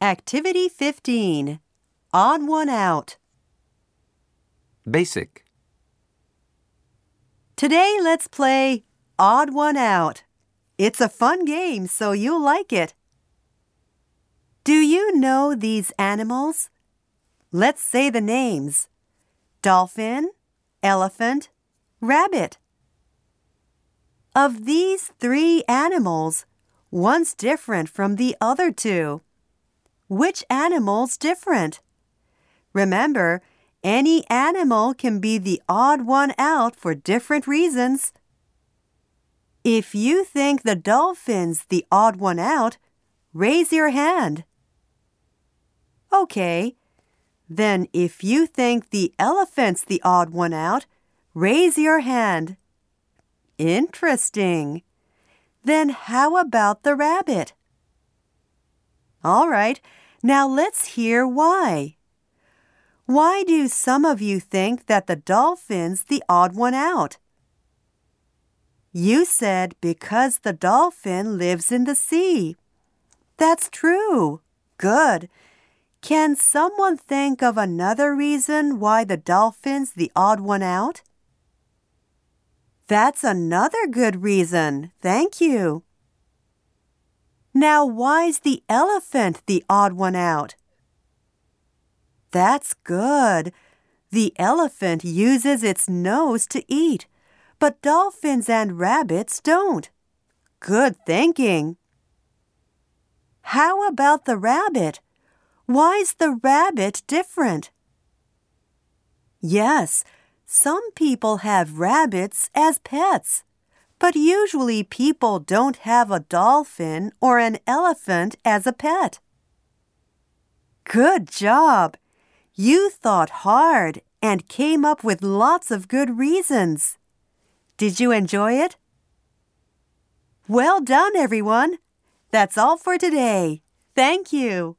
Activity 15 Odd One Out. Basic. Today let's play Odd One Out. It's a fun game, so you'll like it. Do you know these animals? Let's say the names dolphin, elephant, rabbit. Of these three animals, one's different from the other two. Which animal's different? Remember, any animal can be the odd one out for different reasons. If you think the dolphin's the odd one out, raise your hand. Okay. Then if you think the elephant's the odd one out, raise your hand. Interesting. Then how about the rabbit? All right, now let's hear why. Why do some of you think that the dolphin's the odd one out? You said because the dolphin lives in the sea. That's true. Good. Can someone think of another reason why the dolphin's the odd one out? That's another good reason. Thank you. Now, why's the elephant the odd one out? That's good. The elephant uses its nose to eat, but dolphins and rabbits don't. Good thinking. How about the rabbit? Why's the rabbit different? Yes, some people have rabbits as pets, but usually people don't have a dolphin or an elephant as a pet. Good job! You thought hard and came up with lots of good reasons. Did you enjoy it? Well done, everyone! That's all for today. Thank you.